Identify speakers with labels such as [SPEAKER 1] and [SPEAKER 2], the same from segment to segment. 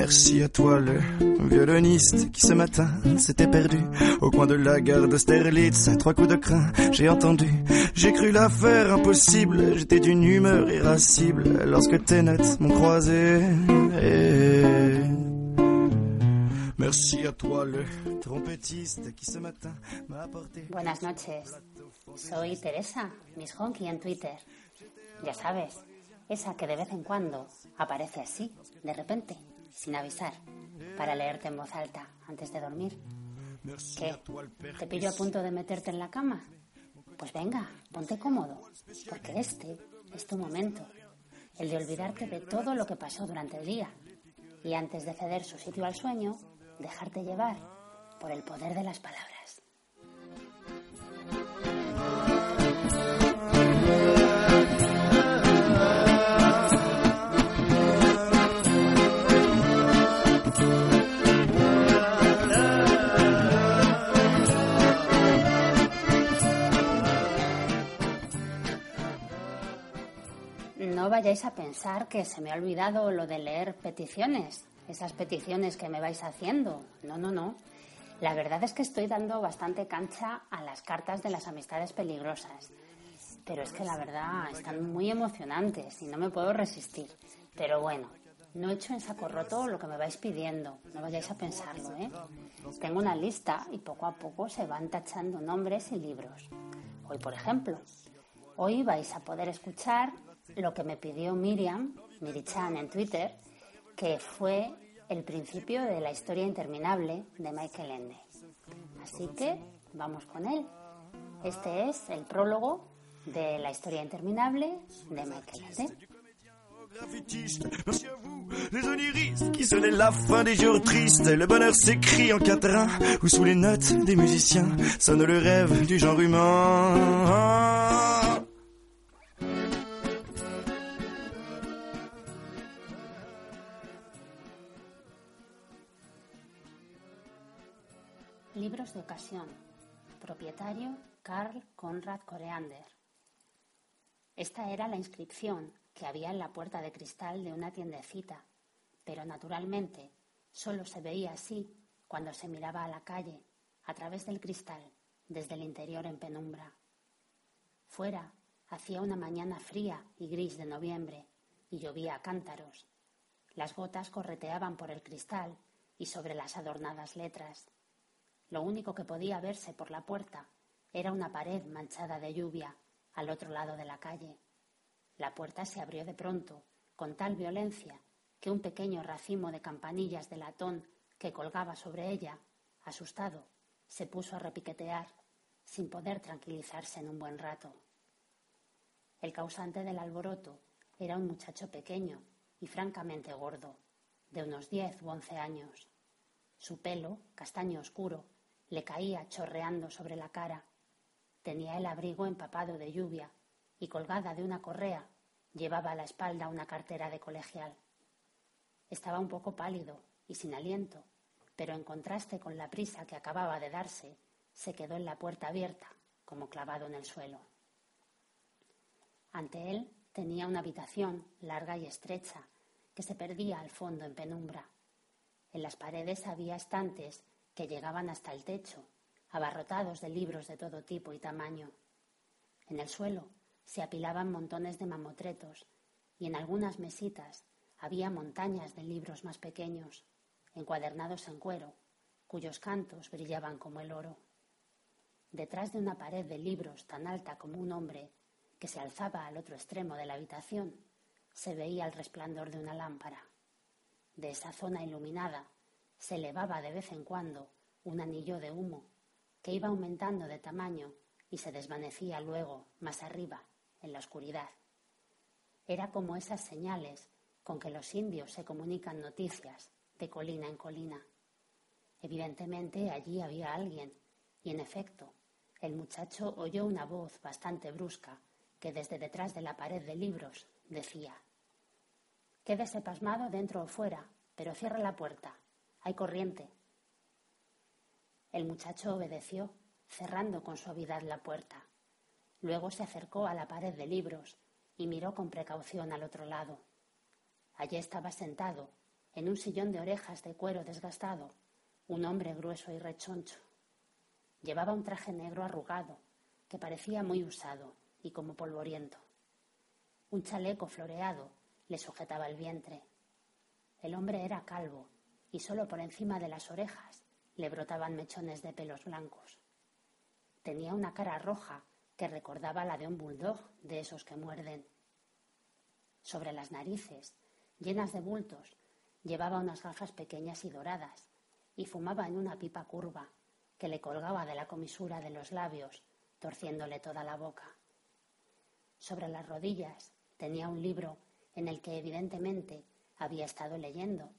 [SPEAKER 1] Merci à toi le violoniste qui ce matin s'était perdu au coin de la gare d'Austerlitz. Trois coups de crin, j'ai entendu, j'ai cru l'affaire impossible. J'étais d'une humeur irascible lorsque tes notes m'ont croisé. Et Merci a toi le trompetista qui ce matin m'a apporté.
[SPEAKER 2] Buenas noches. Soy Teresa, Miss Honky en Twitter. Ya sabes, esa que de vez en cuando aparece así, de repente, sin avisar, para leerte en voz alta antes de dormir. ¿Qué? ¿Te pillo a punto de meterte en la cama? Pues venga, ponte cómodo, porque este es tu momento, el de olvidarte de todo lo que pasó durante el día y antes de ceder su sitio al sueño, dejarte llevar por el poder de las palabras. No vayáis a pensar que se me ha olvidado lo de leer peticiones, esas peticiones que me vais haciendo. No, no, no. La verdad es que estoy dando bastante cancha a las cartas de las amistades peligrosas. Pero es que la verdad están muy emocionantes y no me puedo resistir. Pero bueno, no he hecho en saco roto lo que me vais pidiendo. No vayáis a pensarlo, ¿eh? Tengo una lista y poco a poco se van tachando nombres y libros. Hoy, por ejemplo, hoy vais a poder escuchar lo que me pidió Miriam, Mirichan en Twitter, que fue el principio de la historia interminable de Michael Ende. Así que vamos con él. Este es el prólogo de la historia interminable de Michael Ende.
[SPEAKER 1] À vous, les oniristes qui sonnaient la fin des jours tristes. Le bonheur s'écrit en quatrain ou sous les notes des musiciens sonne le rêve du genre humain.
[SPEAKER 2] Libros de ocasión. Propietario Carl Conrad Coreander. Esta era la inscripción que había en la puerta de cristal de una tiendecita, pero naturalmente solo se veía así cuando se miraba a la calle, a través del cristal, desde el interior en penumbra. Fuera hacía una mañana fría y gris de noviembre y llovía a cántaros. Las gotas correteaban por el cristal y sobre las adornadas letras. Lo único que podía verse por la puerta era una pared manchada de lluvia al otro lado de la calle. La puerta se abrió de pronto, con tal violencia, que un pequeño racimo de campanillas de latón que colgaba sobre ella, asustado, se puso a repiquetear, sin poder tranquilizarse en un buen rato. El causante del alboroto era un muchacho pequeño y francamente gordo, de unos diez u once años. Su pelo, castaño oscuro, le caía chorreando sobre la cara. Tenía el abrigo empapado de lluvia y colgada de una correa llevaba a la espalda una cartera de colegial. Estaba un poco pálido y sin aliento, pero en contraste con la prisa que acababa de darse, se quedó en la puerta abierta, como clavado en el suelo. Ante él tenía una habitación larga y estrecha, que se perdía al fondo en penumbra. En las paredes había estantes llegaban hasta el techo abarrotados de libros de todo tipo y tamaño. En el suelo se apilaban montones de mamotretos y en algunas mesitas había montañas de libros más pequeños, encuadernados en cuero, cuyos cantos brillaban como el oro. Detrás de una pared de libros tan alta como un hombre, que se alzaba al otro extremo de la habitación, se veía el resplandor de una lámpara. De esa zona iluminada se elevaba de vez en cuando un anillo de humo que iba aumentando de tamaño y se desvanecía luego más arriba, en la oscuridad. Era como esas señales con que los indios se comunican noticias de colina en colina. Evidentemente allí había alguien, y en efecto, el muchacho oyó una voz bastante brusca que desde detrás de la pared de libros decía Quédese pasmado dentro o fuera, pero cierra la puerta. Hay corriente. El muchacho obedeció, cerrando con suavidad la puerta. Luego se acercó a la pared de libros y miró con precaución al otro lado. Allí estaba sentado, en un sillón de orejas de cuero desgastado, un hombre grueso y rechoncho. Llevaba un traje negro arrugado, que parecía muy usado y como polvoriento. Un chaleco floreado le sujetaba el vientre. El hombre era calvo y solo por encima de las orejas le brotaban mechones de pelos blancos. Tenía una cara roja que recordaba la de un bulldog de esos que muerden. Sobre las narices, llenas de bultos, llevaba unas gafas pequeñas y doradas y fumaba en una pipa curva que le colgaba de la comisura de los labios, torciéndole toda la boca. Sobre las rodillas tenía un libro en el que evidentemente había estado leyendo,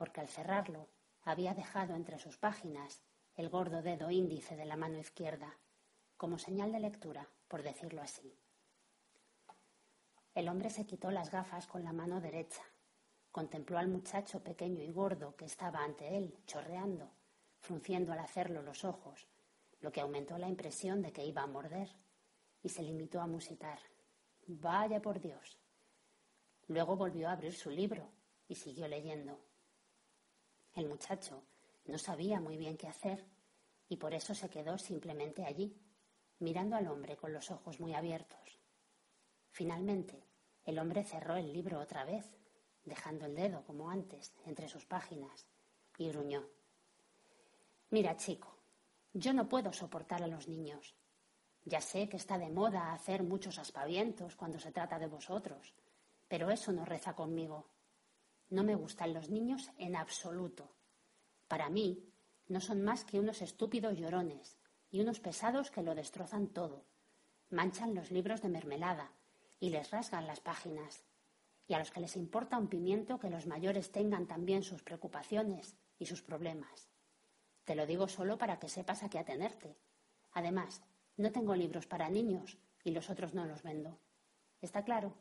[SPEAKER 2] porque al cerrarlo había dejado entre sus páginas el gordo dedo índice de la mano izquierda, como señal de lectura, por decirlo así. El hombre se quitó las gafas con la mano derecha, contempló al muchacho pequeño y gordo que estaba ante él, chorreando, frunciendo al hacerlo los ojos, lo que aumentó la impresión de que iba a morder, y se limitó a musitar. Vaya por Dios. Luego volvió a abrir su libro y siguió leyendo. El muchacho no sabía muy bien qué hacer y por eso se quedó simplemente allí, mirando al hombre con los ojos muy abiertos. Finalmente, el hombre cerró el libro otra vez, dejando el dedo, como antes, entre sus páginas, y gruñó. Mira, chico, yo no puedo soportar a los niños. Ya sé que está de moda hacer muchos aspavientos cuando se trata de vosotros, pero eso no reza conmigo. No me gustan los niños en absoluto. Para mí, no son más que unos estúpidos llorones y unos pesados que lo destrozan todo. Manchan los libros de mermelada y les rasgan las páginas. Y a los que les importa un pimiento que los mayores tengan también sus preocupaciones y sus problemas. Te lo digo solo para que sepas a qué atenerte. Además, no tengo libros para niños y los otros no los vendo. ¿Está claro?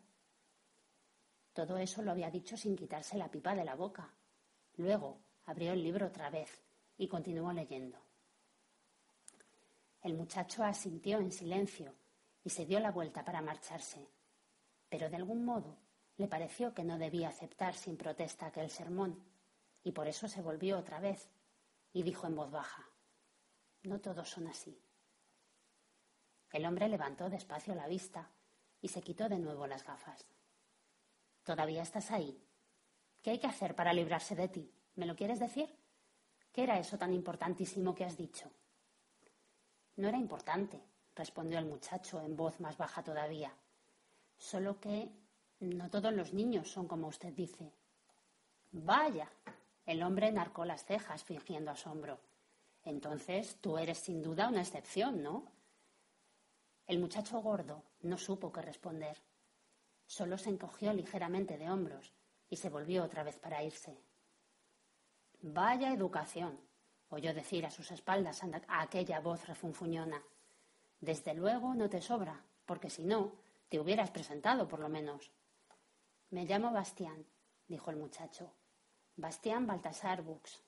[SPEAKER 2] Todo eso lo había dicho sin quitarse la pipa de la boca. Luego abrió el libro otra vez y continuó leyendo. El muchacho asintió en silencio y se dio la vuelta para marcharse, pero de algún modo le pareció que no debía aceptar sin protesta aquel sermón, y por eso se volvió otra vez y dijo en voz baja, No todos son así. El hombre levantó despacio la vista y se quitó de nuevo las gafas. ¿Todavía estás ahí? ¿Qué hay que hacer para librarse de ti? ¿Me lo quieres decir? ¿Qué era eso tan importantísimo que has dicho? No era importante, respondió el muchacho en voz más baja todavía. Solo que no todos los niños son como usted dice. Vaya, el hombre enarcó las cejas, fingiendo asombro. Entonces tú eres sin duda una excepción, ¿no? El muchacho gordo no supo qué responder. Solo se encogió ligeramente de hombros y se volvió otra vez para irse. Vaya educación, oyó decir a sus espaldas a aquella voz refunfuñona. Desde luego no te sobra, porque si no, te hubieras presentado por lo menos. Me llamo Bastián, dijo el muchacho. Bastián Baltasar Bux.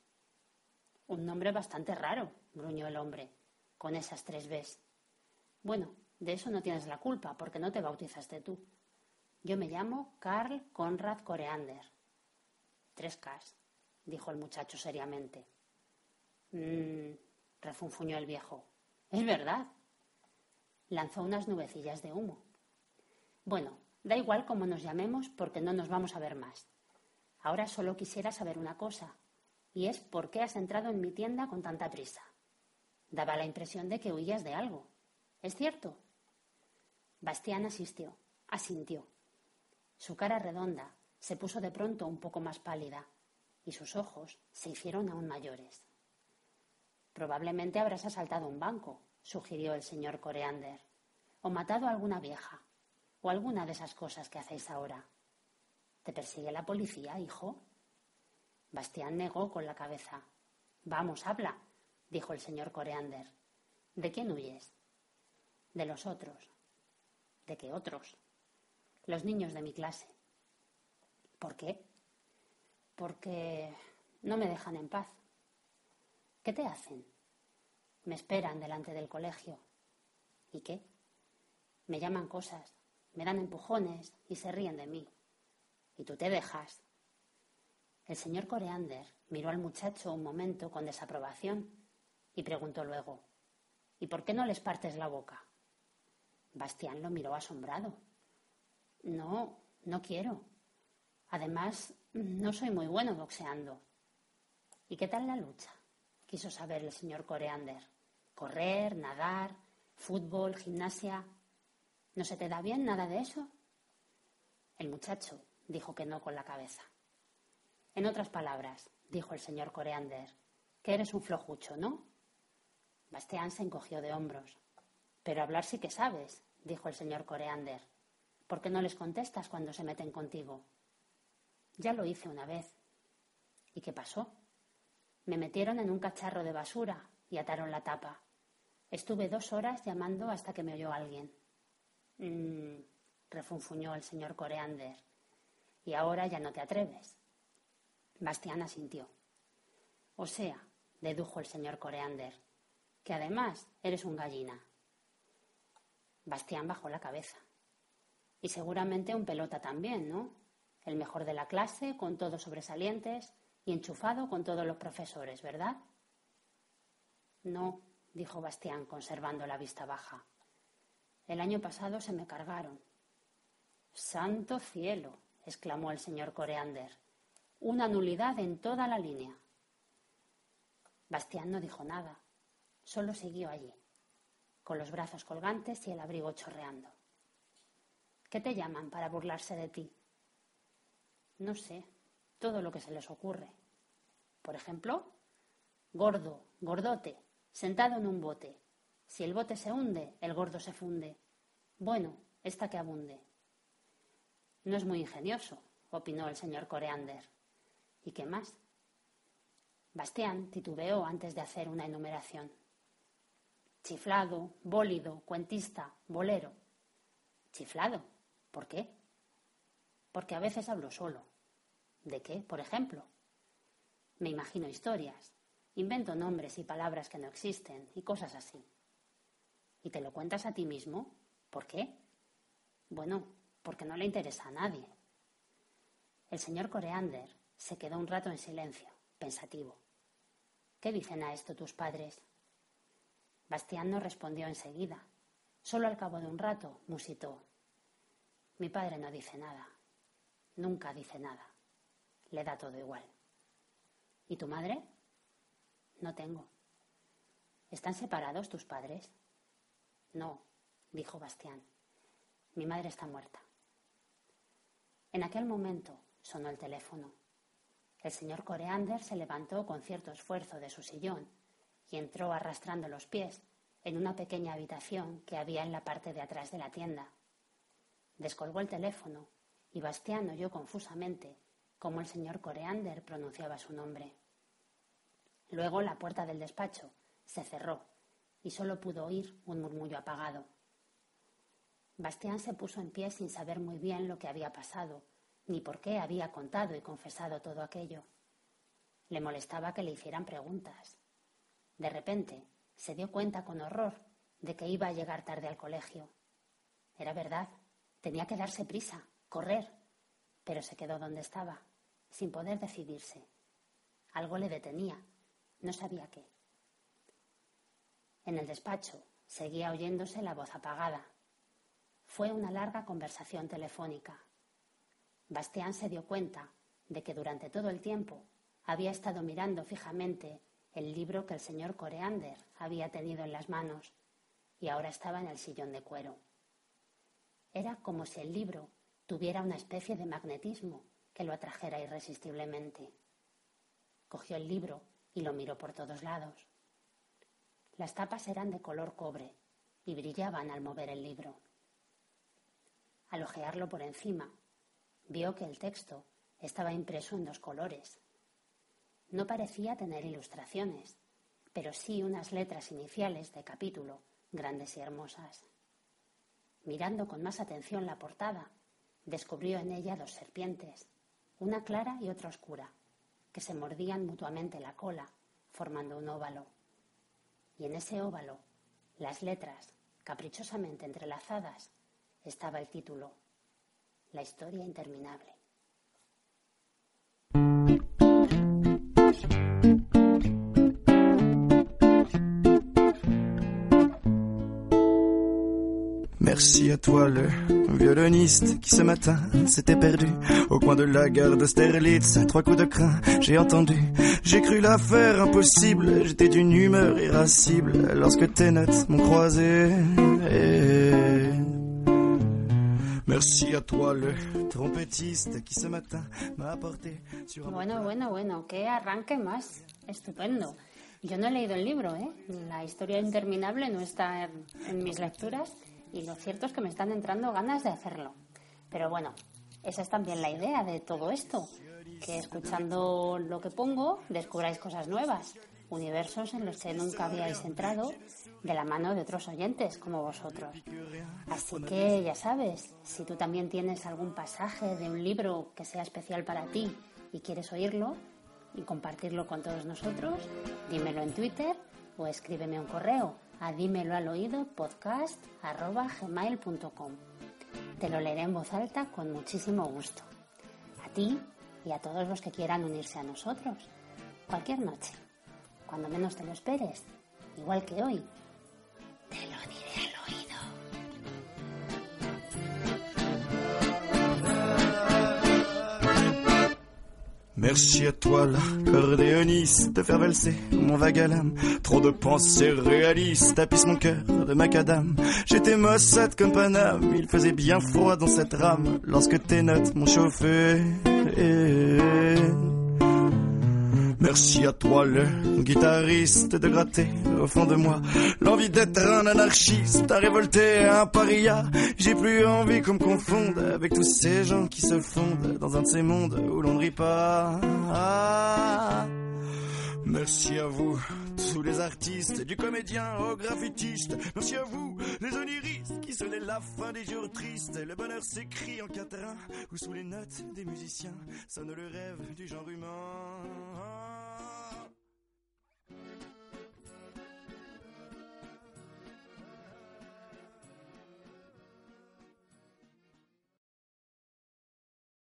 [SPEAKER 2] Un nombre bastante raro, gruñó el hombre, con esas tres Bs. Bueno, de eso no tienes la culpa, porque no te bautizaste tú. Yo me llamo Karl Konrad Koreander. Tres Ks, dijo el muchacho seriamente. Mmm, refunfuñó el viejo. Es verdad. Lanzó unas nubecillas de humo. Bueno, da igual cómo nos llamemos porque no nos vamos a ver más. Ahora solo quisiera saber una cosa, y es por qué has entrado en mi tienda con tanta prisa. Daba la impresión de que huías de algo. ¿Es cierto? Bastián asistió, asintió. Su cara redonda se puso de pronto un poco más pálida y sus ojos se hicieron aún mayores. Probablemente habrás asaltado un banco, sugirió el señor Coreander, o matado a alguna vieja, o alguna de esas cosas que hacéis ahora. ¿Te persigue la policía, hijo? Bastián negó con la cabeza. Vamos, habla, dijo el señor Coreander. ¿De quién huyes? De los otros. ¿De qué otros? Los niños de mi clase. ¿Por qué? Porque no me dejan en paz. ¿Qué te hacen? Me esperan delante del colegio. ¿Y qué? Me llaman cosas, me dan empujones y se ríen de mí. Y tú te dejas. El señor Coreander miró al muchacho un momento con desaprobación y preguntó luego ¿Y por qué no les partes la boca? Bastián lo miró asombrado. No, no quiero. Además, no soy muy bueno boxeando. ¿Y qué tal la lucha? quiso saber el señor Coreander. Correr, nadar, fútbol, gimnasia. ¿No se te da bien nada de eso? El muchacho dijo que no con la cabeza. En otras palabras, dijo el señor Coreander, que eres un flojucho, ¿no? Bastián se encogió de hombros. Pero hablar sí que sabes, dijo el señor Coreander. ¿Por qué no les contestas cuando se meten contigo? Ya lo hice una vez. ¿Y qué pasó? Me metieron en un cacharro de basura y ataron la tapa. Estuve dos horas llamando hasta que me oyó alguien. Mmm, refunfuñó el señor Coreander. Y ahora ya no te atreves. Bastián asintió. O sea, dedujo el señor Coreander, que además eres un gallina. Bastián bajó la cabeza. Y seguramente un pelota también, ¿no? El mejor de la clase, con todos sobresalientes y enchufado con todos los profesores, ¿verdad? No, dijo Bastián, conservando la vista baja. El año pasado se me cargaron. Santo cielo, exclamó el señor Coreander. Una nulidad en toda la línea. Bastián no dijo nada, solo siguió allí, con los brazos colgantes y el abrigo chorreando. ¿Qué te llaman para burlarse de ti? No sé, todo lo que se les ocurre. Por ejemplo, gordo, gordote, sentado en un bote. Si el bote se hunde, el gordo se funde. Bueno, esta que abunde. No es muy ingenioso, opinó el señor Coreander. ¿Y qué más? Bastián titubeó antes de hacer una enumeración. Chiflado, bólido, cuentista, bolero. Chiflado. ¿Por qué? Porque a veces hablo solo. ¿De qué, por ejemplo? Me imagino historias, invento nombres y palabras que no existen y cosas así. ¿Y te lo cuentas a ti mismo? ¿Por qué? Bueno, porque no le interesa a nadie. El señor Coreander se quedó un rato en silencio, pensativo. ¿Qué dicen a esto tus padres? Bastián no respondió enseguida. Solo al cabo de un rato musitó. Mi padre no dice nada. Nunca dice nada. Le da todo igual. ¿Y tu madre? No tengo. ¿Están separados tus padres? No, dijo Bastián. Mi madre está muerta. En aquel momento sonó el teléfono. El señor Coreander se levantó con cierto esfuerzo de su sillón y entró arrastrando los pies en una pequeña habitación que había en la parte de atrás de la tienda. Descolgó el teléfono y Bastián oyó confusamente cómo el señor Coreander pronunciaba su nombre. Luego la puerta del despacho se cerró y solo pudo oír un murmullo apagado. Bastián se puso en pie sin saber muy bien lo que había pasado, ni por qué había contado y confesado todo aquello. Le molestaba que le hicieran preguntas. De repente se dio cuenta con horror de que iba a llegar tarde al colegio. Era verdad, tenía que darse prisa, correr, pero se quedó donde estaba, sin poder decidirse. Algo le detenía, no sabía qué. En el despacho seguía oyéndose la voz apagada. Fue una larga conversación telefónica. Bastián se dio cuenta de que durante todo el tiempo había estado mirando fijamente el libro que el señor Coreander había tenido en las manos y ahora estaba en el sillón de cuero. Era como si el libro tuviera una especie de magnetismo que lo atrajera irresistiblemente. Cogió el libro y lo miró por todos lados. Las tapas eran de color cobre y brillaban al mover el libro. Al ojearlo por encima, vio que el texto estaba impreso en dos colores. No parecía tener ilustraciones, pero sí unas letras iniciales de capítulo grandes y hermosas. Mirando con más atención la portada, descubrió en ella dos serpientes, una clara y otra oscura, que se mordían mutuamente la cola, formando un óvalo. Y en ese óvalo, las letras, caprichosamente entrelazadas, estaba el título, La historia interminable.
[SPEAKER 1] Merci à toi le violoniste qui ce matin s'était perdu au coin de la gare d'Austerlitz. Trois coups de crin, j'ai entendu, j'ai cru l'affaire impossible. J'étais d'une humeur irascible lorsque tes notes m'ont croisé. Merci à toi le trompetiste qui ce matin m'a apporté sur un...
[SPEAKER 2] Bueno, bueno, bueno, arranque más estupendo. Yo no he leído el libro, ¿eh? La interminable no está en, en mis lecturas y lo cierto es que me están entrando ganas de hacerlo. Pero bueno, esa es también la idea de todo esto, que escuchando lo que pongo descubráis cosas nuevas, universos en los que nunca habíais entrado de la mano de otros oyentes como vosotros. Así que ya sabes, si tú también tienes algún pasaje de un libro que sea especial para ti y quieres oírlo y compartirlo con todos nosotros, dímelo en Twitter o escríbeme un correo a dímelo al oído podcast arroba gmail.com. Te lo leeré en voz alta con muchísimo gusto. A ti y a todos los que quieran unirse a nosotros. Cualquier noche, cuando menos te lo esperes, igual que hoy,
[SPEAKER 1] Merci à toi, l'accordéoniste, de faire valser mon vague à l'âme. Trop de pensées réalistes tapissent mon cœur de macadam. J'étais maussade comme Paname, il faisait bien froid dans cette rame lorsque tes notes m'ont chauffé. Merci à toi, le guitariste, de gratter au fond de moi l'envie d'être un anarchiste, à révolter un paria. J'ai plus envie qu'on me confonde avec tous ces gens qui se fondent dans un de ces mondes où l'on ne rit pas. Ah. Merci à vous, tous les artistes, du comédien au graffitiste. Merci à vous, les oniristes, qui sonnaient la fin des jours tristes. Le bonheur s'écrit en quatrain, ou sous les notes des musiciens, sonne le rêve du genre humain.